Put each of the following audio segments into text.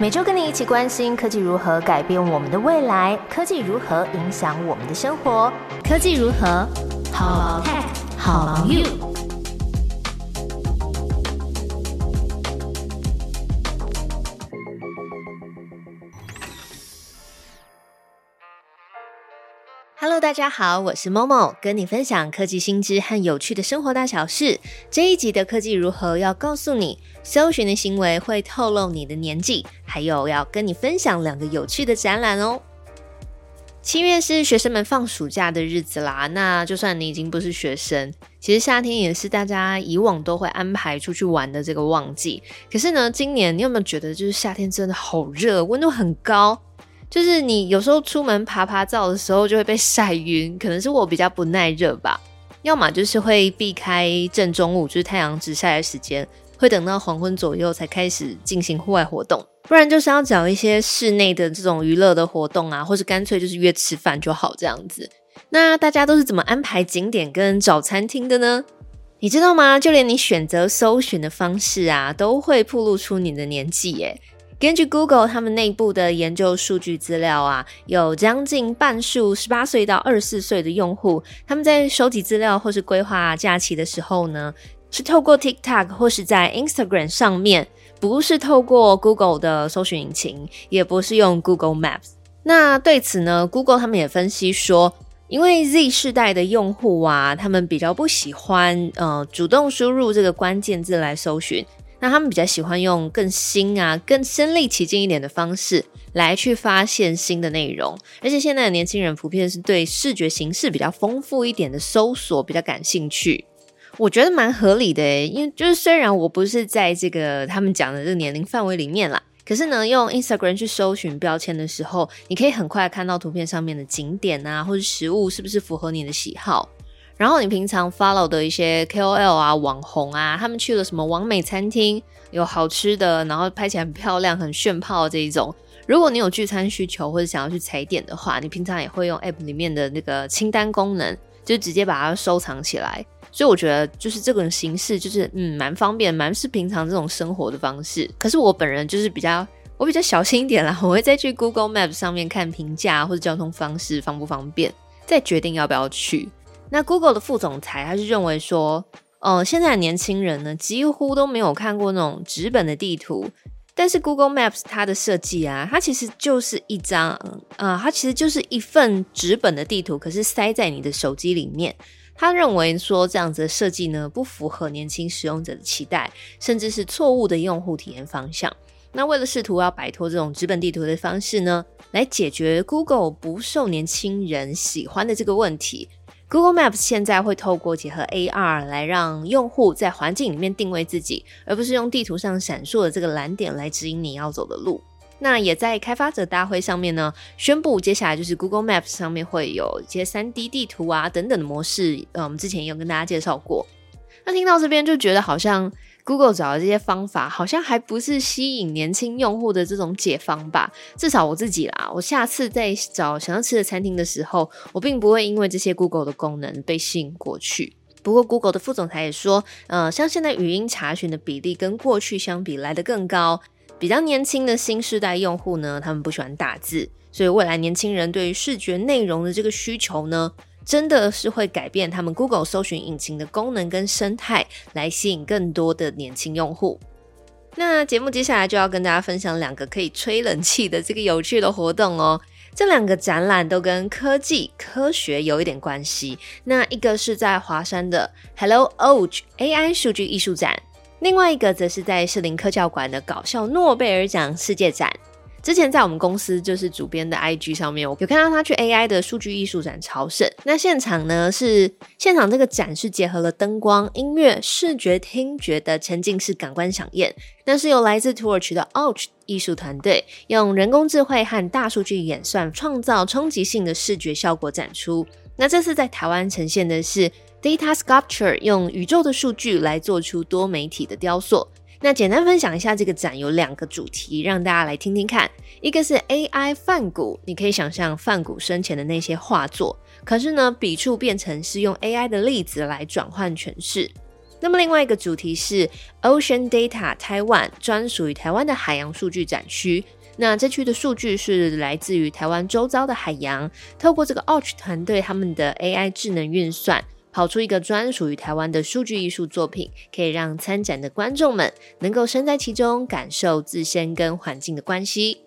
每周跟你一起关心科技如何改变我们的未来，科技如何影响我们的生活，科技如何好 tech 好 you。Hello，大家好，我是 Momo，跟你分享科技新知和有趣的生活大小事。这一集的科技如何要告诉你，搜寻的行为会透露你的年纪，还有要跟你分享两个有趣的展览哦。七月是学生们放暑假的日子啦，那就算你已经不是学生，其实夏天也是大家以往都会安排出去玩的这个旺季。可是呢，今年你有没有觉得，就是夏天真的好热，温度很高？就是你有时候出门爬爬照的时候就会被晒晕，可能是我比较不耐热吧。要么就是会避开正中午，就是太阳直晒的时间，会等到黄昏左右才开始进行户外活动。不然就是要找一些室内的这种娱乐的活动啊，或是干脆就是约吃饭就好这样子。那大家都是怎么安排景点跟找餐厅的呢？你知道吗？就连你选择搜寻的方式啊，都会暴露出你的年纪耶。根据 Google 他们内部的研究数据资料啊，有将近半数十八岁到二十四岁的用户，他们在收集资料或是规划假期的时候呢，是透过 TikTok 或是在 Instagram 上面，不是透过 Google 的搜寻引擎，也不是用 Google Maps。那对此呢，Google 他们也分析说，因为 Z 世代的用户啊，他们比较不喜欢呃主动输入这个关键字来搜寻。那他们比较喜欢用更新啊、更身临其境一点的方式来去发现新的内容，而且现在的年轻人普遍是对视觉形式比较丰富一点的搜索比较感兴趣，我觉得蛮合理的，因为就是虽然我不是在这个他们讲的这个年龄范围里面啦，可是呢，用 Instagram 去搜寻标签的时候，你可以很快看到图片上面的景点啊，或者食物是不是符合你的喜好。然后你平常 follow 的一些 KOL 啊、网红啊，他们去了什么完美餐厅，有好吃的，然后拍起来很漂亮、很炫泡这一种。如果你有聚餐需求或者想要去踩点的话，你平常也会用 app 里面的那个清单功能，就直接把它收藏起来。所以我觉得就是这种形式，就是嗯蛮方便，蛮是平常这种生活的方式。可是我本人就是比较我比较小心一点啦，我会再去 Google Maps 上面看评价或者交通方式方不方便，再决定要不要去。那 Google 的副总裁他是认为说，呃，现在的年轻人呢几乎都没有看过那种纸本的地图，但是 Google Maps 它的设计啊，它其实就是一张，啊，它其实就是一份纸本的地图，可是塞在你的手机里面。他认为说这样子的设计呢，不符合年轻使用者的期待，甚至是错误的用户体验方向。那为了试图要摆脱这种纸本地图的方式呢，来解决 Google 不受年轻人喜欢的这个问题。Google Maps 现在会透过结合 AR 来让用户在环境里面定位自己，而不是用地图上闪烁的这个蓝点来指引你要走的路。那也在开发者大会上面呢，宣布接下来就是 Google Maps 上面会有一些 3D 地图啊等等的模式。呃，我们之前也有跟大家介绍过。那听到这边就觉得好像。Google 找的这些方法好像还不是吸引年轻用户的这种解方吧？至少我自己啦，我下次在找想要吃的餐厅的时候，我并不会因为这些 Google 的功能被吸引过去。不过 Google 的副总裁也说，呃，像现在语音查询的比例跟过去相比来的更高，比较年轻的新世代用户呢，他们不喜欢打字，所以未来年轻人对于视觉内容的这个需求呢？真的是会改变他们 Google 搜寻引擎的功能跟生态，来吸引更多的年轻用户。那节目接下来就要跟大家分享两个可以吹冷气的这个有趣的活动哦。这两个展览都跟科技、科学有一点关系。那一个是在华山的 Hello Oge AI 数据艺术展，另外一个则是在士林科教馆的搞笑诺贝尔奖世界展。之前在我们公司就是主编的 IG 上面，我有看到他去 AI 的数据艺术展朝圣。那现场呢是现场这个展是结合了灯光、音乐、视觉、听觉的沉浸式感官响宴。那是由来自土耳其的 Ouch 艺术团队用人工智慧和大数据演算，创造冲击性的视觉效果展出。那这次在台湾呈现的是 Data Sculpture，用宇宙的数据来做出多媒体的雕塑。那简单分享一下这个展有两个主题，让大家来听听看。一个是 AI 梵谷，你可以想象梵谷生前的那些画作，可是呢，笔触变成是用 AI 的例子来转换诠释。那么另外一个主题是 Ocean Data Taiwan，专属于台湾的海洋数据展区。那这区的数据是来自于台湾周遭的海洋，透过这个 Arch 团队他们的 AI 智能运算，跑出一个专属于台湾的数据艺术作品，可以让参展的观众们能够身在其中，感受自身跟环境的关系。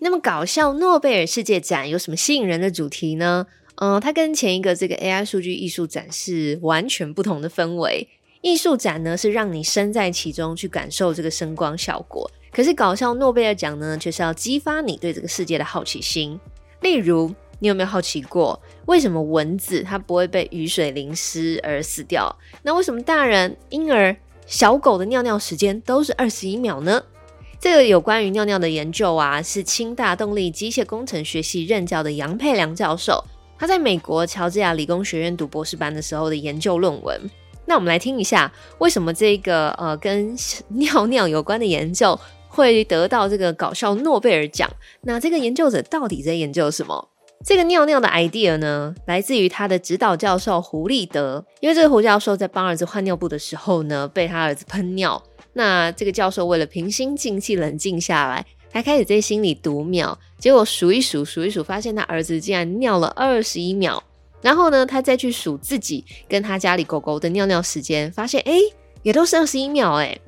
那么搞笑诺贝尔世界展有什么吸引人的主题呢？嗯，它跟前一个这个 AI 数据艺术展是完全不同的氛围。艺术展呢是让你身在其中去感受这个声光效果，可是搞笑诺贝尔奖呢却是要激发你对这个世界的好奇心。例如，你有没有好奇过，为什么蚊子它不会被雨水淋湿而死掉？那为什么大人、婴儿、小狗的尿尿时间都是二十一秒呢？这个有关于尿尿的研究啊，是清大动力机械工程学系任教的杨佩良教授，他在美国乔治亚理工学院读博士班的时候的研究论文。那我们来听一下，为什么这个呃跟尿尿有关的研究会得到这个搞笑诺贝尔奖？那这个研究者到底在研究什么？这个尿尿的 idea 呢，来自于他的指导教授胡立德，因为这个胡教授在帮儿子换尿布的时候呢，被他儿子喷尿。那这个教授为了平心静气、冷静下来，他开始在心里读秒，结果数一数、数一数，发现他儿子竟然尿了二十一秒。然后呢，他再去数自己跟他家里狗狗的尿尿时间，发现哎，也都是二十一秒哎。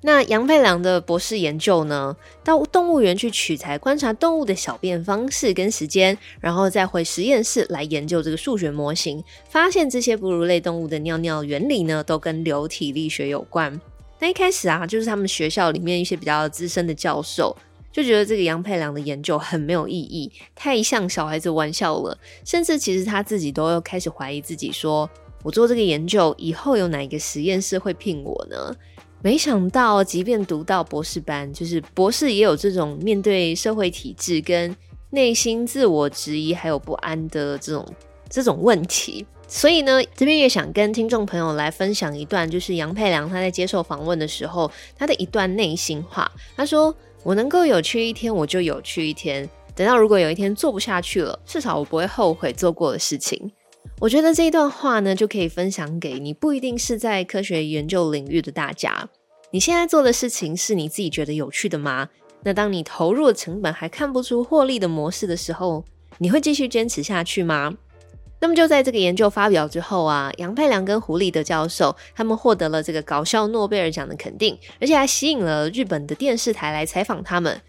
那杨佩良的博士研究呢，到动物园去取材观察动物的小便方式跟时间，然后再回实验室来研究这个数学模型，发现这些哺乳类动物的尿尿原理呢，都跟流体力学有关。那一开始啊，就是他们学校里面一些比较资深的教授就觉得这个杨佩良的研究很没有意义，太像小孩子玩笑了。甚至其实他自己都开始怀疑自己，说我做这个研究以后有哪一个实验室会聘我呢？没想到，即便读到博士班，就是博士也有这种面对社会体制跟内心自我质疑还有不安的这种这种问题。所以呢，这边也想跟听众朋友来分享一段，就是杨佩良他在接受访问的时候，他的一段内心话。他说：“我能够有趣一天，我就有趣一天。等到如果有一天做不下去了，至少我不会后悔做过的事情。”我觉得这一段话呢，就可以分享给你，不一定是在科学研究领域的大家。你现在做的事情是你自己觉得有趣的吗？那当你投入的成本还看不出获利的模式的时候，你会继续坚持下去吗？那么就在这个研究发表之后啊，杨佩良跟胡立德教授他们获得了这个搞笑诺贝尔奖的肯定，而且还吸引了日本的电视台来采访他们。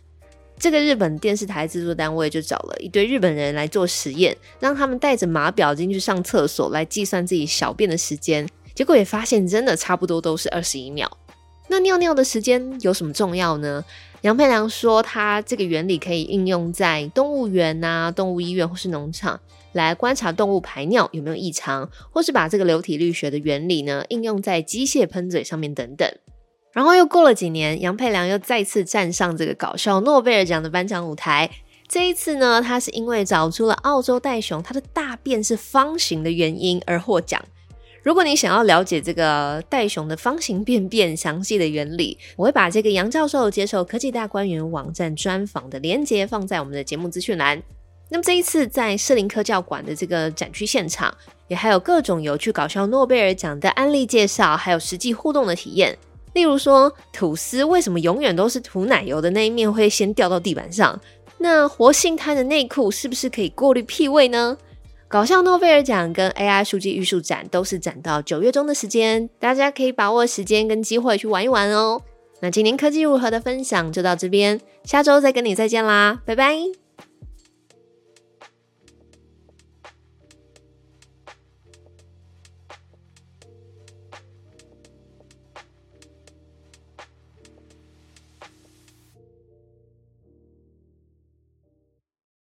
这个日本电视台制作单位就找了一堆日本人来做实验，让他们带着码表进去上厕所来计算自己小便的时间，结果也发现真的差不多都是二十一秒。那尿尿的时间有什么重要呢？杨佩良说，他这个原理可以应用在动物园啊、动物医院或是农场。来观察动物排尿有没有异常，或是把这个流体力学的原理呢应用在机械喷嘴上面等等。然后又过了几年，杨佩良又再次站上这个搞笑诺贝尔奖的颁奖舞台。这一次呢，他是因为找出了澳洲袋熊它的大便是方形的原因而获奖。如果你想要了解这个袋熊的方形便便详细的原理，我会把这个杨教授接受科技大观园网站专访的链接放在我们的节目资讯栏。那么这一次在士林科教馆的这个展区现场，也还有各种有趣搞笑诺贝尔奖的案例介绍，还有实际互动的体验。例如说，吐司为什么永远都是涂奶油的那一面会先掉到地板上？那活性炭的内裤是不是可以过滤屁味呢？搞笑诺贝尔奖跟 AI 数据艺术展都是展到九月中的时间，大家可以把握时间跟机会去玩一玩哦。那今年科技如何的分享就到这边，下周再跟你再见啦，拜拜。